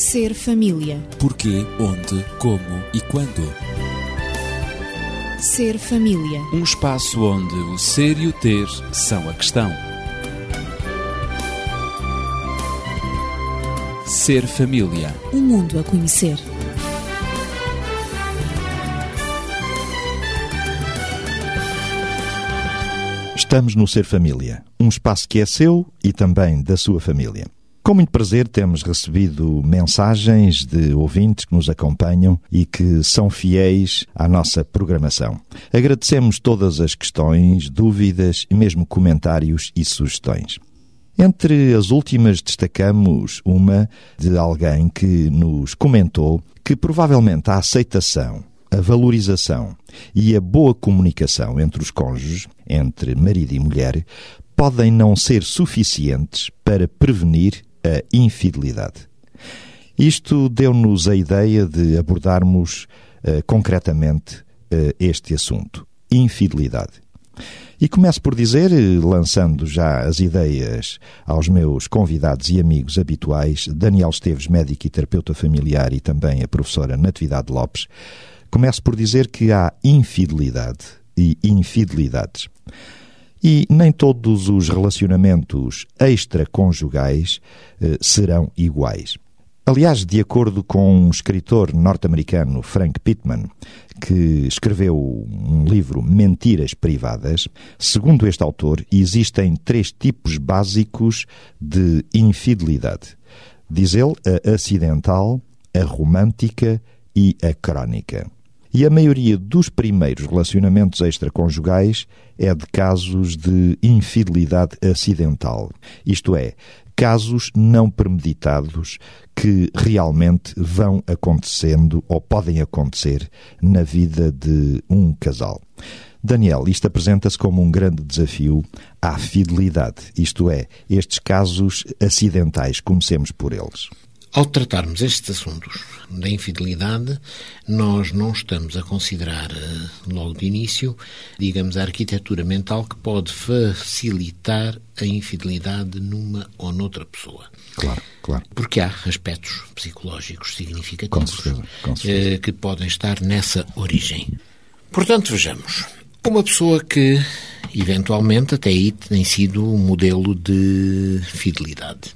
Ser família. Porquê, onde, como e quando. Ser família. Um espaço onde o ser e o ter são a questão. Ser família. Um mundo a conhecer. Estamos no Ser Família, um espaço que é seu e também da sua família. Com muito prazer temos recebido mensagens de ouvintes que nos acompanham e que são fiéis à nossa programação. Agradecemos todas as questões, dúvidas e mesmo comentários e sugestões. Entre as últimas destacamos uma de alguém que nos comentou que provavelmente a aceitação, a valorização e a boa comunicação entre os cônjuges, entre marido e mulher, podem não ser suficientes para prevenir a infidelidade. Isto deu-nos a ideia de abordarmos uh, concretamente uh, este assunto: infidelidade. E começo por dizer, lançando já as ideias aos meus convidados e amigos habituais, Daniel Esteves, médico e terapeuta familiar, e também a professora Natividade Lopes, começo por dizer que há infidelidade e infidelidades. E nem todos os relacionamentos extraconjugais eh, serão iguais. Aliás, de acordo com um escritor norte-americano, Frank Pittman, que escreveu um livro Mentiras Privadas, segundo este autor, existem três tipos básicos de infidelidade. Diz ele a acidental, a romântica e a crónica. E a maioria dos primeiros relacionamentos extraconjugais é de casos de infidelidade acidental, isto é, casos não premeditados que realmente vão acontecendo ou podem acontecer na vida de um casal. Daniel, isto apresenta-se como um grande desafio à fidelidade, isto é, estes casos acidentais, comecemos por eles. Ao tratarmos estes assuntos da infidelidade, nós não estamos a considerar eh, logo de início, digamos, a arquitetura mental que pode facilitar a infidelidade numa ou noutra pessoa. Claro, claro. Porque há aspectos psicológicos significativos com certeza, com certeza. Eh, que podem estar nessa origem. Portanto, vejamos. Uma pessoa que, eventualmente, até aí tem sido um modelo de fidelidade.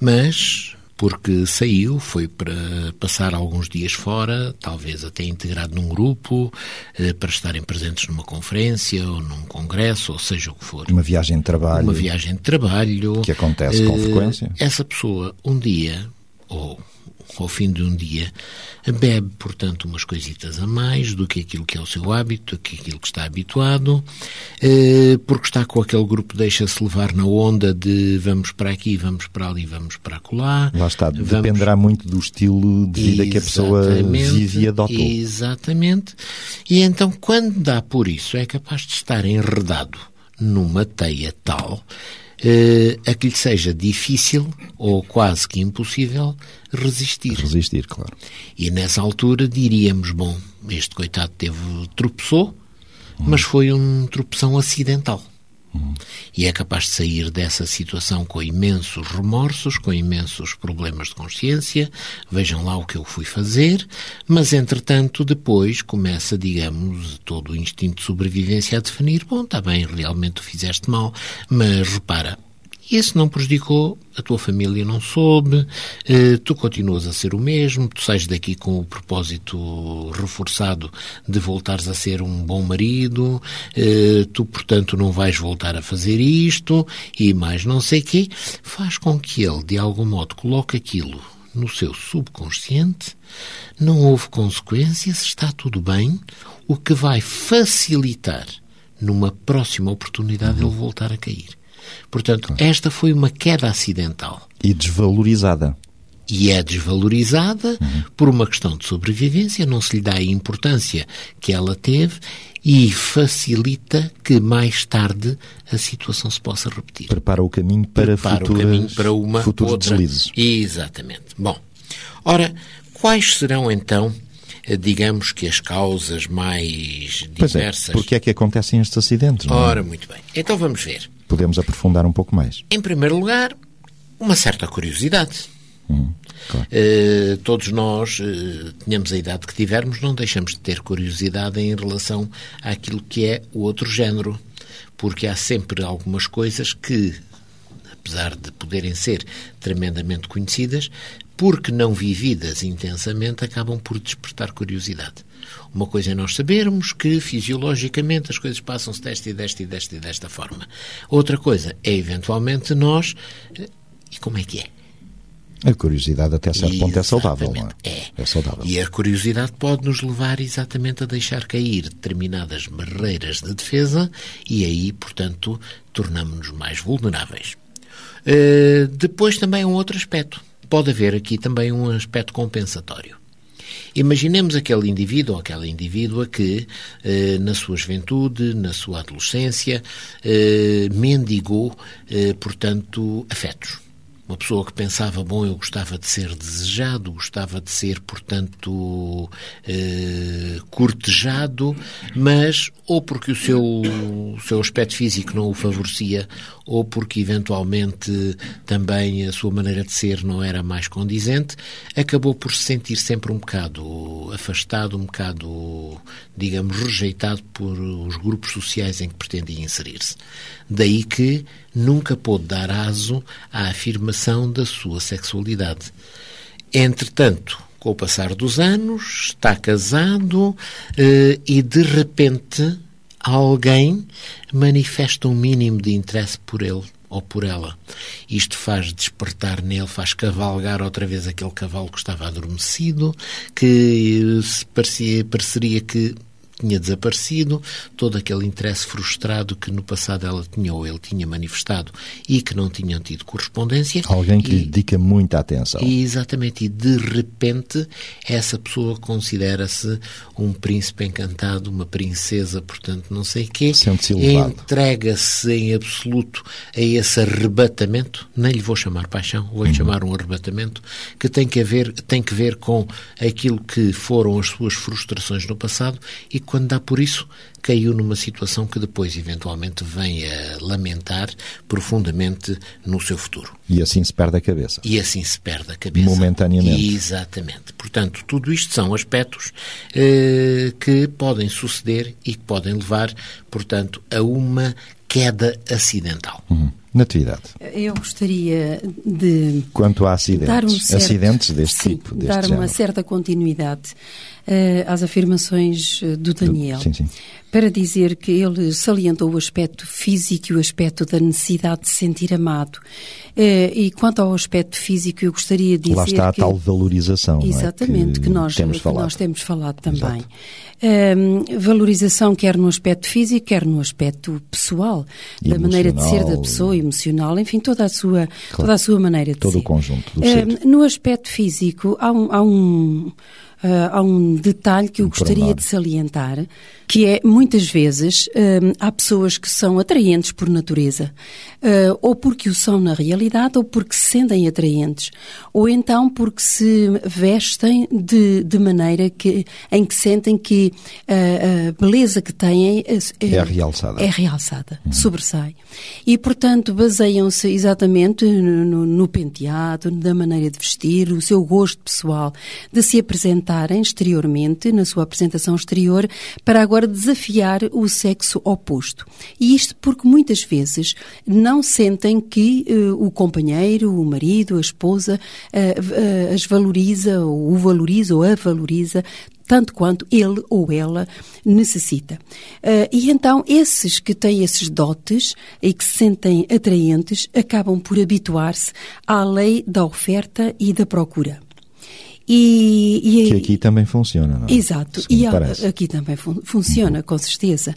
Mas porque saiu, foi para passar alguns dias fora, talvez até integrado num grupo, eh, para estarem presentes numa conferência ou num congresso, ou seja o que for. Uma viagem de trabalho. Uma viagem de trabalho. Que acontece com frequência. Essa pessoa, um dia, ou ao fim de um dia, bebe, portanto, umas coisitas a mais do que aquilo que é o seu hábito, do que aquilo que está habituado, porque está com aquele grupo, deixa-se levar na onda de vamos para aqui, vamos para ali, vamos para acolá. Lá está, vamos... dependerá muito do estilo de vida que a pessoa vive e adotou. Exatamente. E então, quando dá por isso, é capaz de estar enredado numa teia tal a que lhe seja difícil ou quase que impossível resistir. Resistir, claro. E nessa altura diríamos: bom, este coitado teve, tropeçou, hum. mas foi um tropeção acidental. E é capaz de sair dessa situação com imensos remorsos, com imensos problemas de consciência. Vejam lá o que eu fui fazer. Mas, entretanto, depois começa, digamos, todo o instinto de sobrevivência a definir: bom, está bem, realmente tu fizeste mal, mas repara, isso não prejudicou, a tua família não soube, eh, tu continuas a ser o mesmo, tu sais daqui com o propósito reforçado de voltares a ser um bom marido, eh, tu, portanto, não vais voltar a fazer isto e mais não sei quê, faz com que ele, de algum modo, coloque aquilo no seu subconsciente, não houve consequências, está tudo bem, o que vai facilitar numa próxima oportunidade ele voltar a cair. Portanto, esta foi uma queda acidental. E desvalorizada. E é desvalorizada uhum. por uma questão de sobrevivência, não se lhe dá a importância que ela teve e facilita que mais tarde a situação se possa repetir. Prepara o caminho para, Prepara futuras, o caminho para uma futuros outra. deslizes. Exatamente. Bom, ora, quais serão então digamos que as causas mais diversas. Pois é, porque é que acontecem estes acidentes? É? Ora, muito bem. Então vamos ver podemos aprofundar um pouco mais. Em primeiro lugar, uma certa curiosidade. Uhum, claro. Uh, todos nós, uh, tenhamos a idade que tivermos, não deixamos de ter curiosidade em relação àquilo que é o outro género, porque há sempre algumas coisas que, apesar de poderem ser tremendamente conhecidas, porque não vividas intensamente, acabam por despertar curiosidade. Uma coisa é nós sabermos que fisiologicamente as coisas passam-se desta e desta e desta e desta forma. Outra coisa é eventualmente nós. Eh, e como é que é? A curiosidade até certo ponto é saudável, não é? É. É saudável. E a curiosidade pode nos levar exatamente a deixar cair determinadas barreiras de defesa e aí, portanto, tornamos-nos mais vulneráveis. Uh, depois também um outro aspecto. Pode haver aqui também um aspecto compensatório. Imaginemos aquele indivíduo ou aquela indivídua que, eh, na sua juventude, na sua adolescência, eh, mendigou, eh, portanto, afetos. Uma pessoa que pensava, bom, eu gostava de ser desejado, gostava de ser, portanto, eh, cortejado, mas ou porque o seu, o seu aspecto físico não o favorecia, ou porque eventualmente também a sua maneira de ser não era mais condizente, acabou por se sentir sempre um bocado afastado, um bocado, digamos, rejeitado por os grupos sociais em que pretendia inserir-se. Daí que nunca pôde dar aso à afirmação da sua sexualidade. Entretanto, com o passar dos anos, está casado eh, e de repente alguém manifesta um mínimo de interesse por ele ou por ela. Isto faz despertar nele, faz cavalgar outra vez aquele cavalo que estava adormecido, que parecia, pareceria que tinha desaparecido, todo aquele interesse frustrado que no passado ela tinha ou ele tinha manifestado e que não tinham tido correspondência. Alguém que e, lhe dedica muita atenção. E, exatamente, e de repente essa pessoa considera-se um príncipe encantado, uma princesa, portanto, não sei o quê. Sente-se. Entrega-se em absoluto a esse arrebatamento, nem lhe vou chamar paixão, vou-lhe uhum. chamar um arrebatamento, que tem que, haver, tem que ver com aquilo que foram as suas frustrações no passado e quando dá por isso, caiu numa situação que depois, eventualmente, vem a lamentar profundamente no seu futuro. E assim se perde a cabeça. E assim se perde a cabeça. Momentaneamente. Exatamente. Portanto, tudo isto são aspectos eh, que podem suceder e que podem levar, portanto, a uma queda acidental. Uhum. Natividade. Eu gostaria de. Quanto a acidentes, dar um certo, acidentes deste sim, tipo. Deste dar género. uma certa continuidade uh, às afirmações do Daniel. Sim, sim. Para dizer que ele salientou o aspecto físico e o aspecto da necessidade de se sentir amado. Uh, e quanto ao aspecto físico, eu gostaria de dizer. Lá está que, a tal valorização. Exatamente, é? que, que, nós, temos que falado. nós temos falado também. Uh, valorização quer no aspecto físico, quer no aspecto pessoal, da maneira de ser da pessoa, emocional, enfim, toda a sua, claro, toda a sua maneira de todo ser. Todo o conjunto do ser. Uh, no aspecto físico, há um, há um há um detalhe que eu um gostaria de salientar, que é, muitas vezes, uh, há pessoas que são atraentes por natureza, uh, ou porque o são na realidade, ou porque se sentem atraentes, ou então porque se vestem de, de maneira que, em que sentem que a beleza que têm é, é realçada. É realçada, uhum. sobressai. E, portanto, baseiam-se exatamente no, no, no penteado, da maneira de vestir, o seu gosto pessoal, de se apresentar exteriormente, na sua apresentação exterior, para agora desafiar o sexo oposto. E isto porque muitas vezes não sentem que uh, o companheiro, o marido, a esposa uh, uh, as valoriza, ou o valoriza, ou a valoriza, tanto quanto ele ou ela necessita. Uh, e então, esses que têm esses dotes e que se sentem atraentes acabam por habituar-se à lei da oferta e da procura. E, e, que aqui também funciona, não é? Exato, e a, aqui também fun funciona, uhum. com certeza.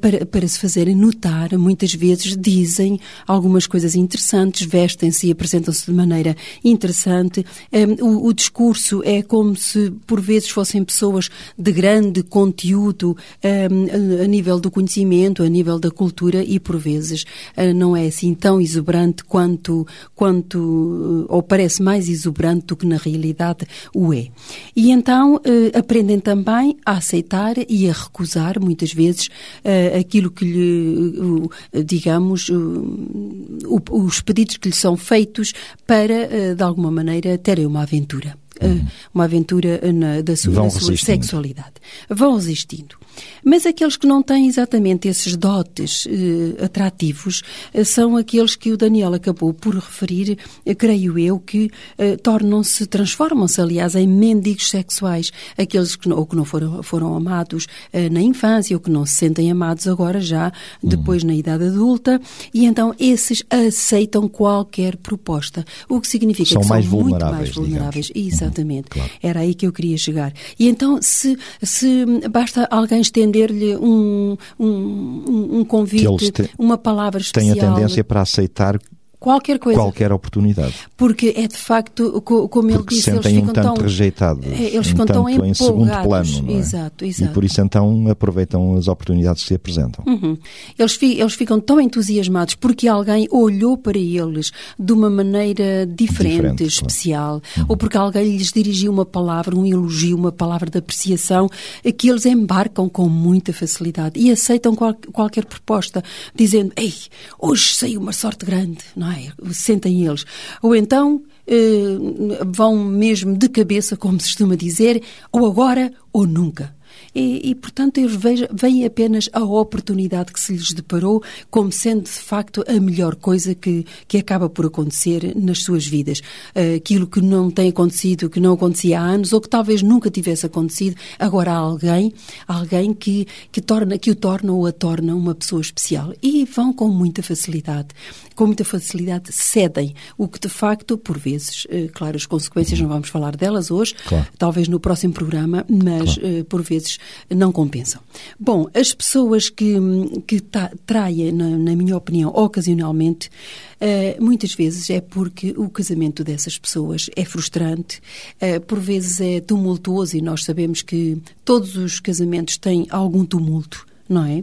Para, para se fazerem notar, muitas vezes dizem algumas coisas interessantes, vestem-se e apresentam-se de maneira interessante. Um, o, o, discurso é como se, por vezes, fossem pessoas de grande conteúdo um, a, a, nível do conhecimento, a nível da cultura, e por vezes uh, não é assim tão exuberante quanto, quanto ou parece mais exuberante do que na realidade o é. E então eh, aprendem também a aceitar e a recusar, muitas vezes, eh, aquilo que lhe, eh, digamos, os pedidos que lhe são feitos para, de alguma maneira, terem uma aventura. Uhum. Uma aventura na, da sua, da sua sexualidade. Vão resistindo. Mas aqueles que não têm exatamente esses dotes eh, atrativos eh, são aqueles que o Daniel acabou por referir, eh, creio eu, que eh, tornam-se, transformam-se, aliás, em mendigos sexuais. Aqueles que não, ou que não foram, foram amados na infância ou que não se sentem amados agora já, depois uhum. na idade adulta, e então esses aceitam qualquer proposta. O que significa são que são muito mais vulneráveis. Digamos. Exatamente. Uhum, claro. Era aí que eu queria chegar. E então, se, se basta alguém estender-lhe um, um, um convite, te, uma palavra especial. Tem a tendência para aceitar qualquer coisa. Qualquer oportunidade. Porque é de facto, como ele disse, eles ficam um tanto tão rejeitados, é, eles um ficam tanto tão em segundo plano, é? Exato, exato. E por isso então aproveitam as oportunidades que se apresentam. Uhum. Eles, fi, eles ficam tão entusiasmados porque alguém olhou para eles de uma maneira diferente, diferente especial, claro. uhum. ou porque alguém lhes dirigiu uma palavra, um elogio, uma palavra de apreciação, que eles embarcam com muita facilidade e aceitam qual, qualquer proposta, dizendo: Ei, hoje saiu uma sorte grande, não é? Sentem eles. Ou então eh, vão mesmo de cabeça, como se costuma dizer, ou agora ou nunca. E, e, portanto, eles veem apenas a oportunidade que se lhes deparou como sendo, de facto, a melhor coisa que, que acaba por acontecer nas suas vidas. Aquilo que não tem acontecido, que não acontecia há anos, ou que talvez nunca tivesse acontecido, agora há alguém, alguém que, que, torna, que o torna ou a torna uma pessoa especial. E vão com muita facilidade. Com muita facilidade cedem, o que, de facto, por vezes, eh, claro, as consequências não vamos falar delas hoje, claro. talvez no próximo programa, mas, claro. Eh, por vezes, não compensam. Bom, as pessoas que, que traem, na, na, minha opinião, ocasionalmente, uh, muitas vezes é porque o casamento dessas pessoas é frustrante, uh, por vezes é tumultuoso e nós sabemos que todos os casamentos têm algum tumulto não é?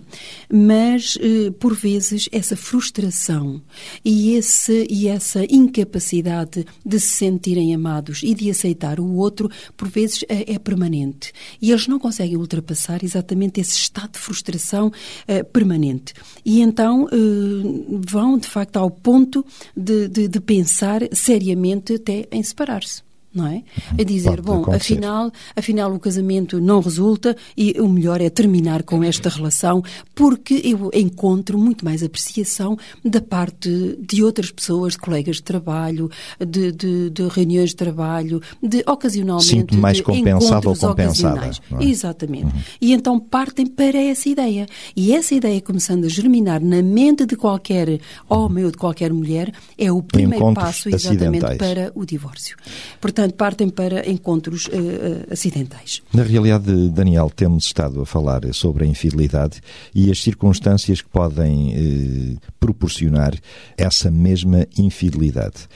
Mas, eh, por vezes, essa frustração e, esse, e essa incapacidade de se sentirem amados e de aceitar o outro, por vezes, é, é permanente. E eles não conseguem ultrapassar exatamente esse estado de frustração uh, permanente. E então uh, vão, de facto, ao ponto de, de, de pensar seriamente até em separar-se não é? A dizer, bom, afinal, afinal o casamento não resulta e o melhor é terminar com esta relação porque eu encontro muito mais apreciação da parte de outras pessoas, de colegas de trabalho, de, de, de reuniões de trabalho, de ocasionalmente Sinto mais compensado ou compensada. É? Exatamente. Uhum. E então partem para essa ideia. E essa ideia começando a germinar na mente de qualquer homem ou de qualquer mulher é o primeiro Encontros passo exatamente acidentais. para o divórcio. Portanto, partem para encontros uh, uh, acidentais. Na realidade, Daniel, temos estado a falar sobre a infidelidade e as circunstâncias que podem uh, proporcionar essa mesma infidelidade.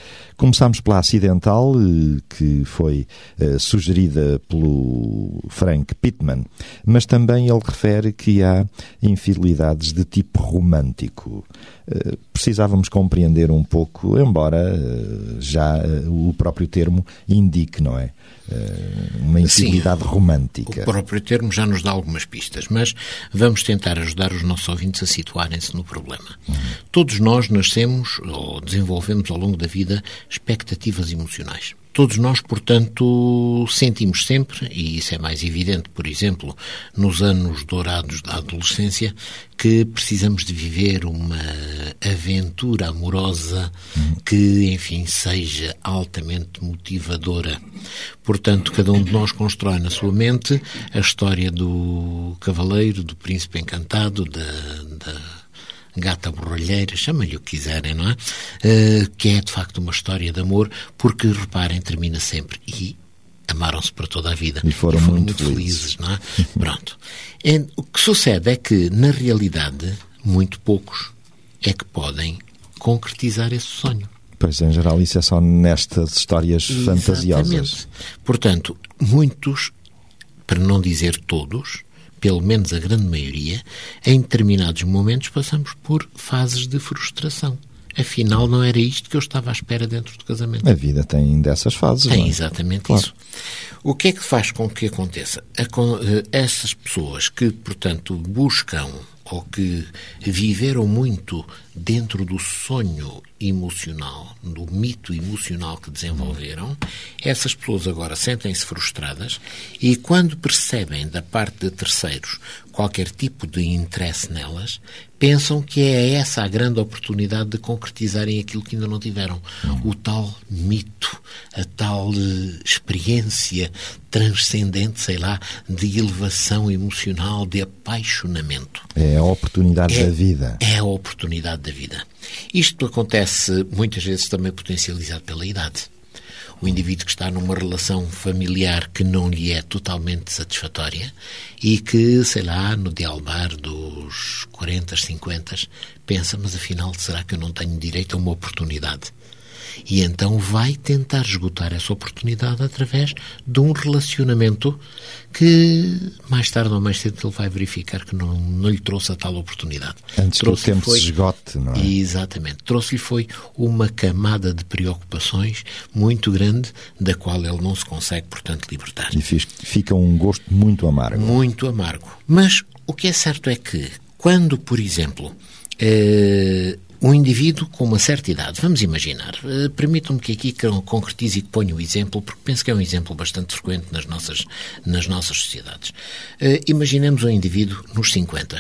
Começámos pela acidental, que foi sugerida pelo Frank Pittman, mas também ele refere que há infidelidades de tipo romântico. Precisávamos compreender um pouco, embora já o próprio termo indique, não é? Eh, uma infidelidade Sim, romântica. O próprio termo já nos dá algumas pistas, mas vamos tentar ajudar os nossos ouvintes a situarem-se no problema. Uhum. Todos nós nascemos ou desenvolvemos ao longo da vida expectativas emocionais. Todos nós, portanto, sentimos sempre, e isso é mais evidente, por exemplo, nos anos dourados da adolescência, que precisamos de viver uma aventura amorosa que, enfim, seja altamente motivadora. Portanto, cada um de nós constrói na sua mente a história do cavaleiro, do príncipe encantado, da, da gata borralheira, chama-lhe o que quiserem, não é? Uh, que é de facto uma história de amor, porque reparem, termina sempre e amaram-se para toda a vida e foram, e foram muito, muito felizes, felizes, não é? Pronto. E, o que sucede é que, na realidade, muito poucos é que podem concretizar esse sonho. Pois, em geral, isso é só nestas histórias Exatamente. fantasiosas. Portanto, muitos, para não dizer todos, pelo menos a grande maioria, em determinados momentos passamos por fases de frustração. afinal não era isto que eu estava à espera dentro do casamento. A vida tem dessas fases. Tem é? exatamente Claro. isso. O que é que faz com que aconteça? Eh, essas pessoas que, portanto, buscam ou que viveram muito dentro do sonho emocional, do mito emocional que desenvolveram, essas pessoas agora sentem-se frustradas e quando percebem da parte de terceiros qualquer tipo de interesse nelas, pensam que é essa a grande oportunidade de concretizarem aquilo que ainda não tiveram. O tal mito, a tal eh, experiência transcendente, sei lá, de elevação emocional, de apaixonamento. É a oportunidade É- da vida. É a oportunidade da vida. Isto acontece muitas vezes também potencializado pela idade. O indivíduo que está numa relação familiar que não lhe é totalmente satisfatória e que, sei lá, no dialbar dos 40, 50, pensa, mas afinal, será que eu não tenho direito a uma oportunidade? E então vai tentar esgotar essa oportunidade através de um relacionamento que mais tarde ou mais cedo ele vai verificar que não, não lhe trouxe a tal oportunidade. Antes que o tempo se esgote, não é? Exatamente. Trouxe-lhe foi uma camada de preocupações muito grande da qual ele não se consegue, portanto, libertar E fica um gosto muito amargo. muito amargo. Mas o que é certo é que, quando, por exemplo, eh, um indivíduo com uma certa idade, vamos imaginar, eh, permitam-me que aqui con- concretize e que ponha o exemplo, porque penso que é um exemplo bastante frequente nas nossas, nas nossas sociedades. Eh, imaginemos um indivíduo nos 50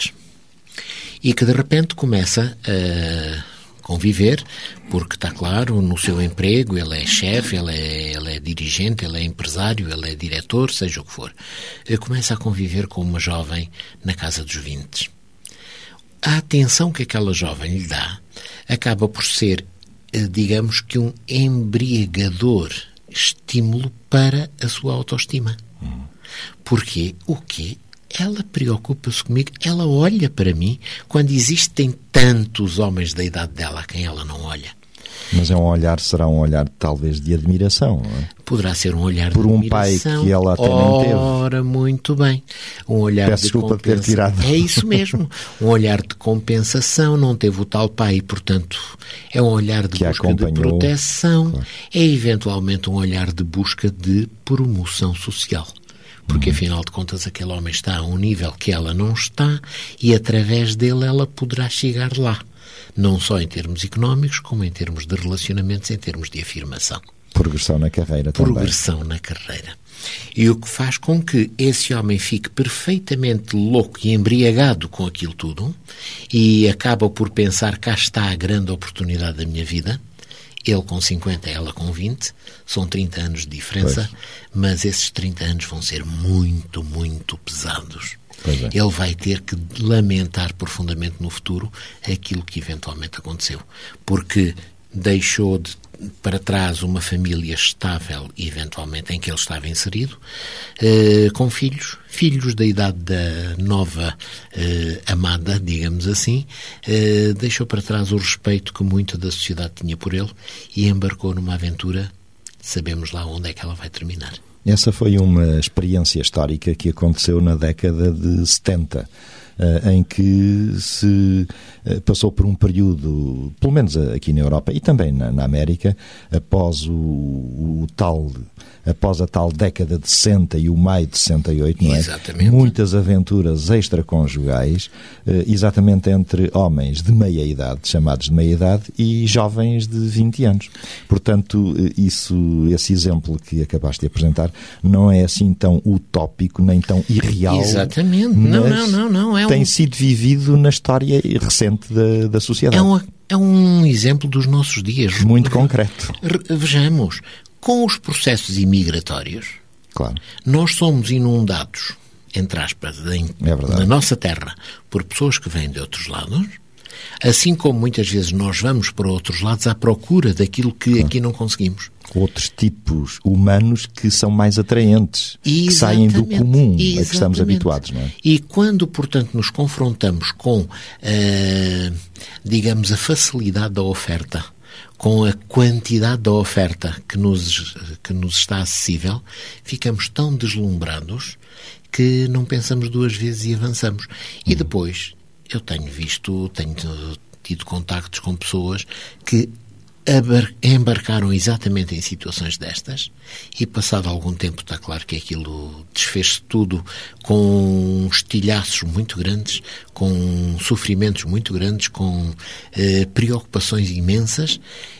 e que de repente começa a conviver, porque está claro, no seu emprego, ele é chefe, ele é, ele é dirigente, ele é empresário, ele é diretor, seja o que for. Eh, Começa a conviver com uma jovem na casa dos 20. A atenção que aquela jovem lhe dá acaba por ser, eh, digamos que, um embriagador estímulo para a sua autoestima. Porque o quê? Ela preocupa-se comigo, ela olha para mim quando existem tantos homens da idade dela a quem ela não olha. Mas é um olhar, será um olhar talvez de admiração, não é? Poderá ser um olhar Por de um pai admiração. que ela até nem teve. Ora, muito bem. Um olhar Peço de desculpa de ter compensa- tirado. É isso mesmo. Um olhar de compensação, não teve o tal pai e, portanto, é um olhar de Que busca de proteção. Claro. É eventualmente um olhar de busca de promoção social. Porque, Uhum. afinal de contas, aquele homem está a um nível que ela não está e, através dele, ela poderá chegar lá. Não só em termos económicos, como em termos de relacionamentos, em termos de afirmação Progressão na carreira também. progressão na carreira. E o que faz com que esse homem fique perfeitamente louco e embriagado com aquilo tudo e acaba por pensar cá está a grande oportunidade da minha vida. Ele com 50, ela com 20, são 30 anos de diferença, mas esses 30 anos vão ser muito, muito pesados. É. Ele vai ter que lamentar profundamente no futuro aquilo que eventualmente aconteceu. Porque deixou de, para trás uma família estável, eventualmente, em que ele estava inserido, eh, com filhos, filhos da idade da nova eh, amada, digamos assim, eh, deixou para trás o respeito que muita da sociedade tinha por ele e embarcou numa aventura, sabemos lá onde é que ela vai terminar. Essa foi uma experiência histórica que aconteceu na década de 70, eh, em que se eh, passou por um período, pelo menos aqui na Europa e também na, na América, após o, o tal após a tal década de 60 e o maio de 68, não é? Exatamente. Muitas aventuras extraconjugais, eh, exatamente entre homens de meia idade, chamados de meia idade, e jovens de 20 anos. Portanto, eh, isso, esse exemplo que acabaste de apresentar não é assim tão utópico nem tão irreal. Exatamente. Não, não, não, não. É tem um- sido vivido na história recente da, da sociedade. É um, é um exemplo dos nossos dias. Muito concreto, Re- Vejamos, com os processos imigratórios, claro. nós somos inundados, entre aspas, em- É na nossa terra, por pessoas que vêm de outros lados, assim como muitas vezes nós vamos para outros lados à procura daquilo que aqui não conseguimos. Outros tipos humanos que são mais atraentes, que saem do Exatamente, comum a que estamos exatamente. habituados, não é? E quando, portanto, nos confrontamos com, eh, digamos, a facilidade da oferta, com a quantidade da oferta que nos, que nos está acessível, ficamos tão deslumbrados que não pensamos duas vezes e avançamos. E depois, eu tenho visto, tenho tido contactos com pessoas que embarcaram exatamente em situações destas e passado algum tempo está claro que aquilo desfez-se tudo com estilhaços muito grandes, com sofrimentos muito grandes, com eh, preocupações imensas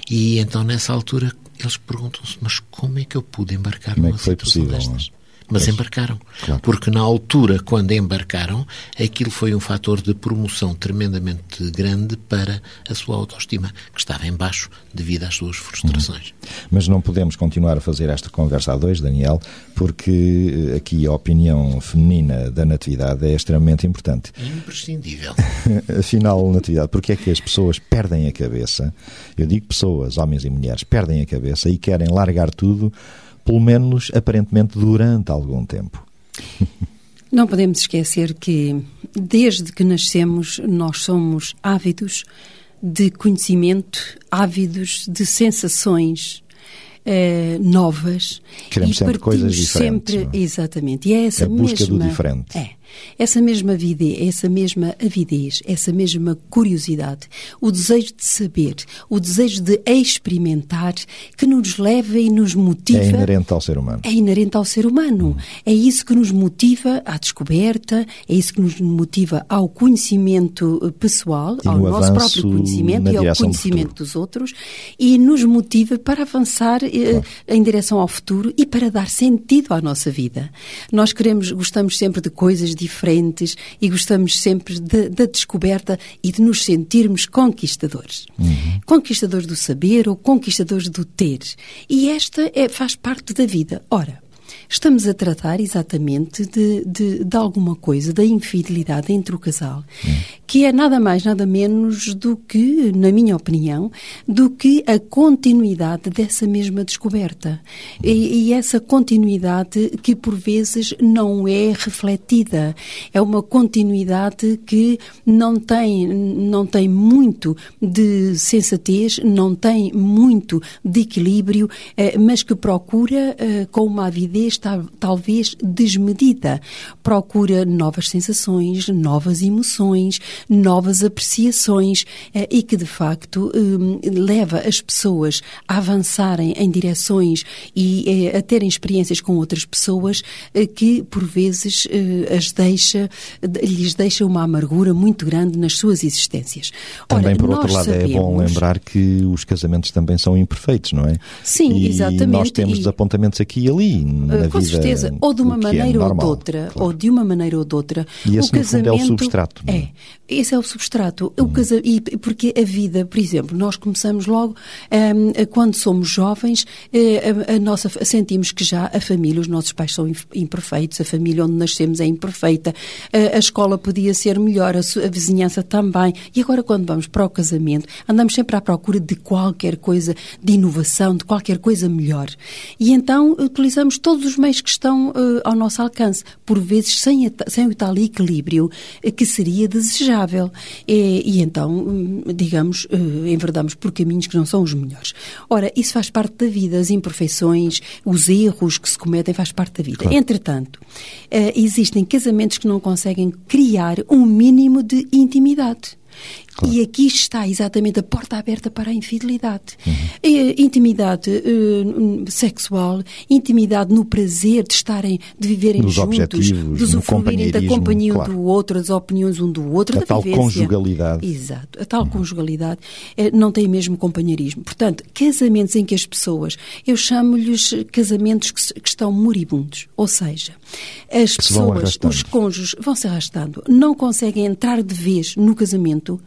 e então nessa altura eles perguntam-se mas como é que eu pude embarcar como é numa é situação possível, destas? Mas Pois. embarcaram. Claro. Porque na altura, quando embarcaram, aquilo foi um fator de promoção tremendamente grande para a sua autoestima, que estava em baixo devido às suas frustrações. Mas não podemos continuar a fazer esta conversa a dois, Daniel, porque eh, aqui a opinião feminina da Natividade é extremamente importante. Imprescindível. Afinal, Natividade, porque é que as pessoas perdem a cabeça? Eu digo pessoas, homens e mulheres, perdem a cabeça e querem largar tudo, pelo menos aparentemente durante algum tempo. Não podemos esquecer que, desde que nascemos, nós somos ávidos de conhecimento, ávidos de sensações eh, novas. Queremos e sempre coisas diferentes, Sempre, é? exatamente. E é essa A busca do mesma, diferente. É. Essa mesma avidez, essa mesma avidez, essa mesma curiosidade, o desejo de saber, o desejo de experimentar, que nos leva e nos motiva É inerente ao ser humano. é inerente ao ser humano. É isso que nos motiva à descoberta, é isso que nos motiva ao conhecimento eh, pessoal, E ao no nosso próprio conhecimento e ao do conhecimento futuro. dos outros e nos motiva para avançar eh, em direção ao futuro e para dar sentido à nossa vida. Nós queremos, gostamos sempre de coisas diferentes e gostamos sempre de- da descoberta e de nos sentirmos conquistadores. Uhum. Conquistadores do saber ou conquistadores do ter. E esta é, faz parte da vida. Ora, Estamos a tratar exatamente de, de, de alguma coisa, da infidelidade entre o casal, que é nada mais, nada menos do que, na minha opinião, do que a continuidade dessa mesma descoberta. E, e essa continuidade que, por vezes, não é refletida. É uma continuidade que não tem, não tem muito de sensatez, não tem muito de equilíbrio, eh, mas que procura, eh, com uma avidez tal- talvez desmedida, procura novas sensações, novas emoções, novas apreciações eh, e que, de facto, eh, leva as pessoas a avançarem em direções e eh, a terem experiências com outras pessoas eh, que, por vezes, as deixa, lhes deixa uma amargura muito grande nas suas existências. Também, Ora, por outro lado, é bom sabemos- lembrar que os casamentos também são imperfeitos, não é? Sim, e exatamente, nós temos e- desapontamentos aqui e ali, na Uh, com vida, certeza, ou de uma é maneira ou de outra, claro. ou de uma maneira ou de outra. E esse, o fundo, é o casamento substrato, é? É, esse é o substrato. O casa... e, porque a vida, por exemplo, nós começamos logo hum, quando somos jovens, eh, a, a nossa sentimos que já a família, os nossos pais são imperfeitos, a família onde nascemos é imperfeita, a, a escola podia ser melhor, a, a vizinhança também. E agora quando vamos para o casamento, andamos sempre à procura de qualquer coisa de inovação, de qualquer coisa melhor. E então utilizamos todos os meios que estão eh, ao nosso alcance, por vezes sem, a sem o tal equilíbrio eh, que seria desejável. E, e então, hum, digamos, eh, enverdamos por caminhos que não são os melhores. Ora, isso faz parte da vida, as imperfeições, os erros que se cometem faz parte da vida. Entretanto, eh, existem casamentos que não conseguem criar um mínimo de intimidade. E aqui está exatamente a porta aberta para a infidelidade. Uhum. Eh, Intimidade eh, sexual, intimidade no prazer de estarem, de viverem Nos juntos, de usufruírem da companhia um claro. do outro, das opiniões um do outro, A da tal vivência. conjugalidade. Exato. A tal conjugalidade eh, não tem mesmo companheirismo. Portanto, casamentos em que as pessoas, eu chamo-lhes casamentos que, se- que estão moribundos. Ou seja, as Que se pessoas, arrastando. os cônjuges, vão se arrastando, não conseguem entrar de vez no casamento,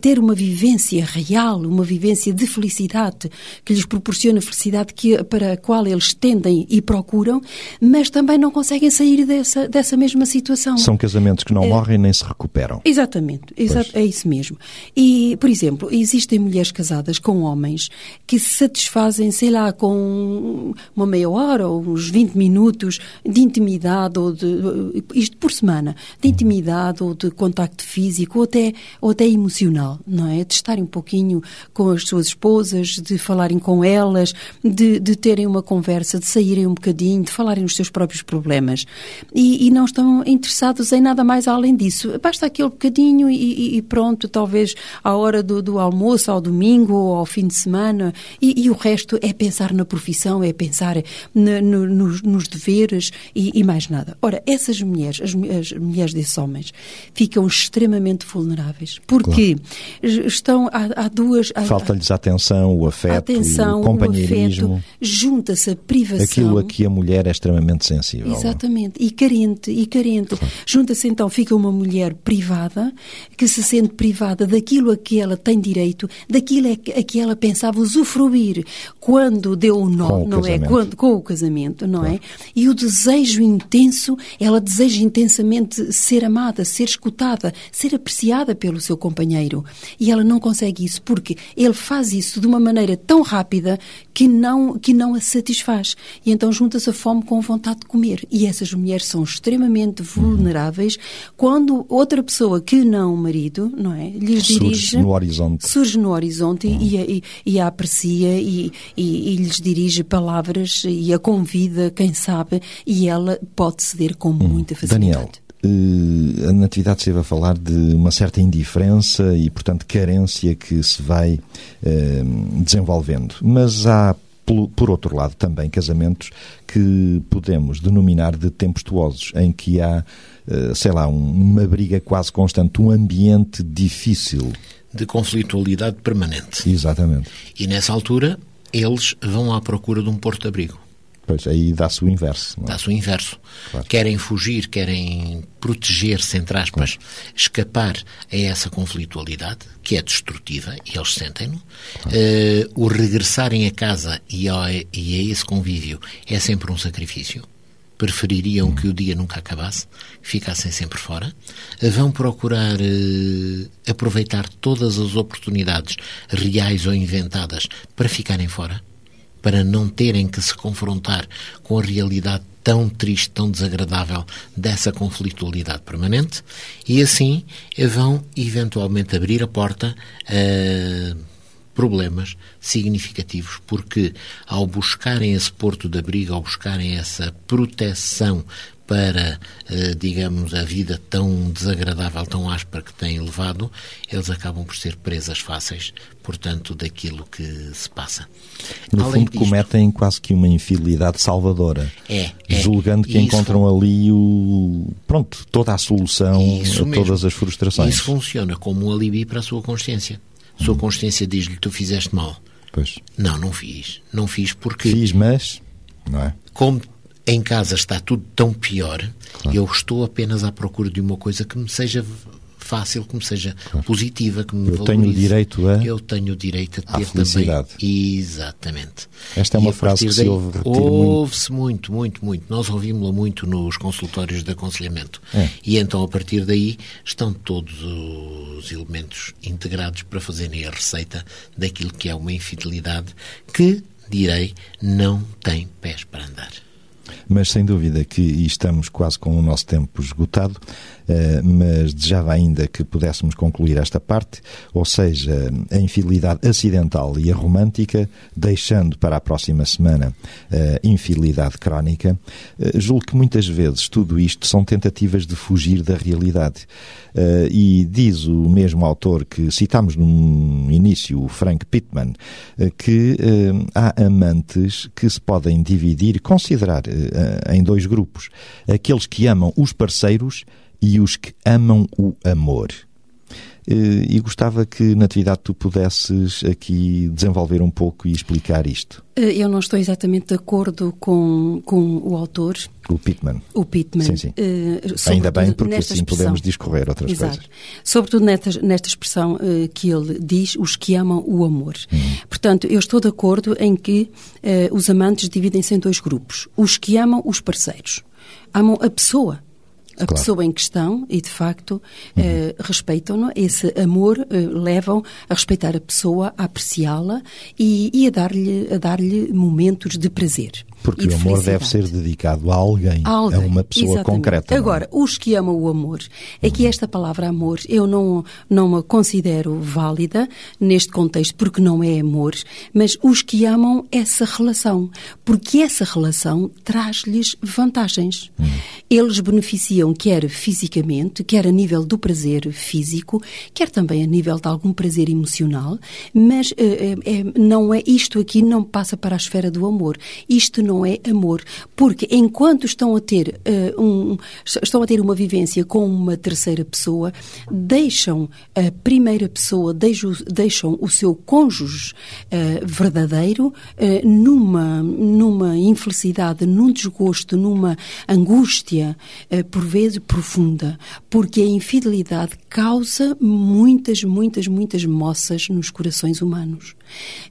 ter uma vivência real, uma vivência de felicidade, que lhes proporciona felicidade que, para a qual eles tendem e procuram, mas também não conseguem sair dessa, dessa mesma situação. São casamentos que É. não morrem nem se recuperam. Exatamente, exato, é isso mesmo. E, por exemplo, existem mulheres casadas com homens que se satisfazem, sei lá, com uma meia hora ou uns 20 minutos de intimidade, ou de, isto por semana, de intimidade ou de contacto físico, ou até, ou até até emocional, não é? De estarem um pouquinho com as suas esposas, de falarem com elas, de, de terem uma conversa, de saírem um bocadinho, de falarem nos seus próprios problemas. E, e não estão interessados em nada mais além disso. Basta aquele bocadinho e, e pronto, talvez à hora do, do, almoço, ao domingo ou ao fim de semana. E, e o resto é pensar na profissão, é pensar no, nos, nos, deveres e, mais nada. Ora, essas mulheres, as, as mulheres desses homens, ficam extremamente vulneráveis. Porque claro. estão, há, há duas... Falta-lhes atenção, o afeto, atenção, o companheirismo. Junta-se a privação. Aquilo a que a mulher é extremamente sensível. Exatamente. E carente, e carente. Claro. Junta-se então, fica uma mulher privada, que se sente privada daquilo a que ela tem direito, daquilo a que ela pensava usufruir quando deu o nó, com não o é? Quando, com o casamento, não claro. é? E o desejo intenso, ela deseja intensamente ser amada, ser escutada, ser apreciada pelo seu companheiro. E ela não consegue isso porque ele faz isso de uma maneira tão rápida que não, que não a satisfaz. E então junta-se a fome com a vontade de comer. E essas mulheres são extremamente vulneráveis quando outra pessoa que não o marido, não é? Lhes surge dirige. no horizonte. Surge no horizonte uhum. e, e, e, a aprecia e, e, e, lhes dirige palavras e a convida, quem sabe, e ela pode ceder com uhum. muita facilidade. Daniel. Uh, a Natividade esteve a falar de uma certa indiferença e, portanto, carência que se vai uh, desenvolvendo. Mas há por outro lado, também casamentos que podemos denominar de tempestuosos, em que há, eh, sei lá, uma briga quase constante, um ambiente difícil. De conflitualidade permanente. Exatamente. E nessa altura, eles vão à procura de um porto-abrigo. Pois, aí dá-se o inverso. É? Dá-se o inverso. Claro. Querem fugir, querem proteger-se, entre aspas, claro. escapar a essa conflitualidade, que é destrutiva, e eles sentem-no. Claro. Uh, o regressarem a casa e a, e a esse convívio é sempre um sacrifício prefeririam hum. que o dia nunca acabasse, ficassem sempre fora. Vão procurar uh, aproveitar todas as oportunidades reais ou inventadas para ficarem fora para não terem que se confrontar com a realidade tão triste, tão desagradável dessa conflitualidade permanente. E assim vão eventualmente abrir a porta a problemas significativos, porque ao buscarem esse porto de abrigo, ao buscarem essa proteção para, eh, digamos, a vida tão desagradável, tão áspera que têm levado, eles acabam por ser presas fáceis, portanto, daquilo que se passa. No Além fundo, disto, cometem quase que uma infidelidade salvadora, é, é julgando que encontram ali o pronto toda a solução a todas as frustrações. Isso funciona como um alibi para a sua consciência. A sua hum. consciência diz-lhe: Tu fizeste mal. Pois. Não, não fiz. Não fiz porque. Fiz, mas. Não é? Como em casa está tudo tão pior, claro. eu estou apenas à procura de uma coisa que me seja fácil, que me seja claro. positiva, que me Eu valorize. tenho o direito a... Eu tenho o direito a ter felicidade. também. Exatamente. Esta é uma frase que se ouve Ouve-se muito, muito, muito. Nós ouvimos-la muito nos consultórios de aconselhamento. É. E então, a partir daí, estão todos os elementos integrados para fazerem a receita daquilo que é uma infidelidade que, direi, não tem pés para andar. Mas sem dúvida que estamos quase com o nosso tempo esgotado, mas desejava ainda que pudéssemos concluir esta parte, ou seja, a infidelidade acidental e a romântica, deixando para a próxima semana a infidelidade crónica. Eh, julgo que muitas vezes tudo isto são tentativas de fugir da realidade. Eh, e diz o mesmo autor que citámos no início, o Frank Pittman, que há amantes que se podem dividir, considerar em dois grupos: aqueles que amam os parceiros e os que amam o amor. Eh, e gostava que, na atividade, tu pudesses aqui desenvolver um pouco e explicar isto. Eh, eu não estou exatamente de acordo com, com o autor. O Pittman. O Pittman. Sim, sim. Uh, Ainda bem, porque assim expressão. podemos discorrer outras Exato. coisas. Sobretudo nesta, nesta expressão uh, que ele diz, os que amam o amor. Hum. Portanto, eu estou de acordo em que uh, os amantes dividem-se em dois grupos. Os que amam os parceiros. Amam a pessoa a claro. pessoa em questão e, de facto, uhum. eh, respeitam-no. Esse amor eh, levam a respeitar a pessoa, a apreciá-la e, e, a dar-lhe dar momentos de prazer. Porque o amor deve ser dedicado a alguém, A alguém, a uma pessoa exatamente. concreta. é? Agora, os que amam o amor, aqui esta palavra amor eu não, não a considero válida neste contexto, porque não é amor, mas os que amam essa relação, porque essa relação traz-lhes vantagens. Hum. Eles beneficiam quer fisicamente, quer a nível do prazer físico, quer também a nível de algum prazer emocional, mas eh, é- não é isto aqui não passa para a esfera do amor. Isto não é amor, porque enquanto estão a ter eh, um, estão a ter uma vivência com uma terceira pessoa, deixam a primeira pessoa, deixam, deixam o seu cônjuge eh, verdadeiro eh, numa numa infelicidade, num desgosto, numa angústia, por vezes profunda, porque a infidelidade causa muitas, muitas, muitas moças nos corações humanos.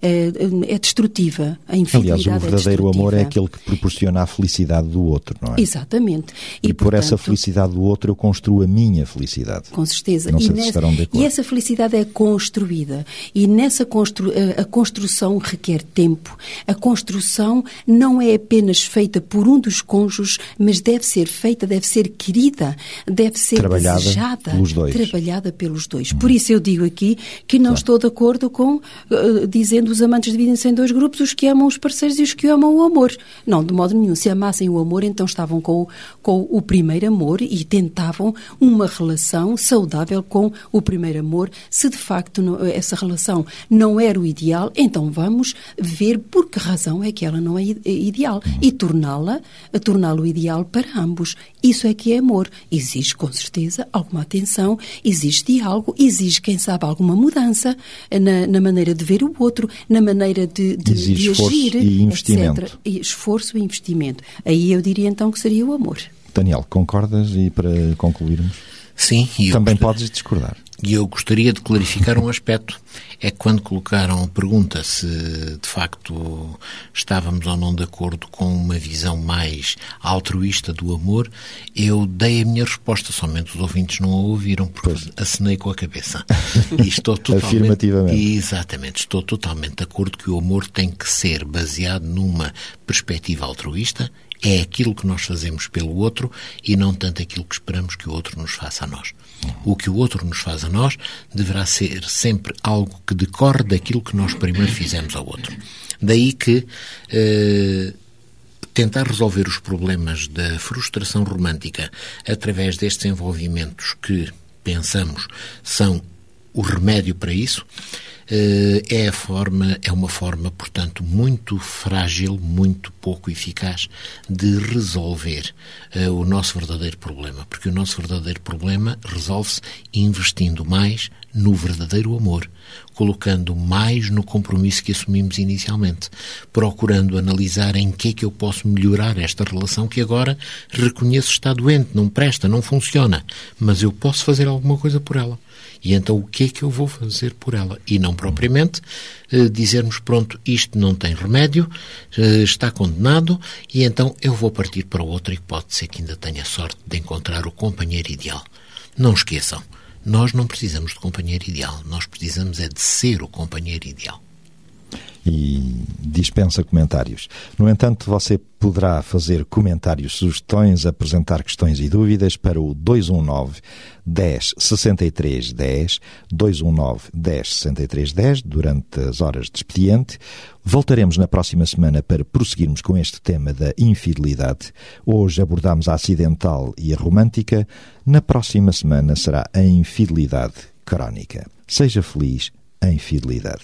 É, é destrutiva. A infidelidade Aliás, o verdadeiro é amor é. Aquele que proporciona a felicidade do outro, não é? Exatamente. E, por essa portanto, felicidade do outro eu construo a minha felicidade. Com certeza. Não e, sei se nessa- de e essa felicidade é construída. E nessa constru, a- a construção requer tempo. A construção não é apenas feita por um dos cônjuges, mas deve ser feita, deve ser querida, deve ser Trabalhada desejada. pelos dois. Trabalhada pelos dois. Por isso eu digo aqui que não estou de acordo com eh, dizendo os amantes dividem-se em dois grupos, os que amam os parceiros e os que amam o amor. Não, de modo nenhum. Se amassem o amor, então estavam com, o- com o primeiro amor e tentavam uma relação saudável com o primeiro amor. Se de facto não- essa relação não era o ideal, então vamos ver por que razão é que ela não é ideal e torná-la, torná-lo ideal para ambos. Isso é que é amor. Exige, com certeza, alguma atenção, exige diálogo, exige, quem sabe, alguma mudança na, na maneira de ver o outro, na maneira de, de, de agir, e investimento. etc. E esforço e investimento. Aí eu diria então que seria o amor. Daniel, concordas? E para concluirmos, Sim, e também gostaria- podes discordar. E eu gostaria de clarificar um aspecto. É que quando colocaram a pergunta se de facto estávamos ou não de acordo com uma visão mais altruísta do amor, eu dei a minha resposta, somente os ouvintes não a ouviram, porque acenei com a cabeça. E estou totalmente. Afirmativamente. Exatamente, estou totalmente de acordo que o amor tem que ser baseado numa perspectiva altruísta. É aquilo que nós fazemos pelo outro e não tanto aquilo que esperamos que o outro nos faça a nós. O que o outro nos faz a nós deverá ser sempre algo que decorre daquilo que nós primeiro fizemos ao outro. Daí que eh, tentar resolver os problemas da frustração romântica através destes envolvimentos que pensamos são o remédio para isso é a forma é uma forma portanto muito frágil muito pouco eficaz de resolver eh, o nosso verdadeiro problema porque o nosso verdadeiro problema resolve-se investindo mais no verdadeiro amor colocando mais no compromisso que assumimos inicialmente, procurando analisar em que é que eu posso melhorar esta relação que agora reconheço está doente, não presta, não funciona, mas eu posso fazer alguma coisa por ela. E então o que é que eu vou fazer por ela? E não propriamente eh, dizermos, pronto, isto não tem remédio, eh, está condenado, e então eu vou partir para outra e pode ser que ainda tenha sorte de encontrar o companheiro ideal. Não esqueçam, nós não precisamos de companheiro ideal, nós precisamos é de ser o companheiro ideal. E dispensa comentários. No entanto, você poderá fazer comentários, sugestões, apresentar questões e dúvidas para o 219 10 63 10, 219 10 63 10, durante as horas de expediente. Voltaremos na próxima semana para prosseguirmos com este tema da infidelidade. Hoje abordamos a acidental e a romântica. Na próxima semana será a infidelidade crónica. Seja feliz em fidelidade.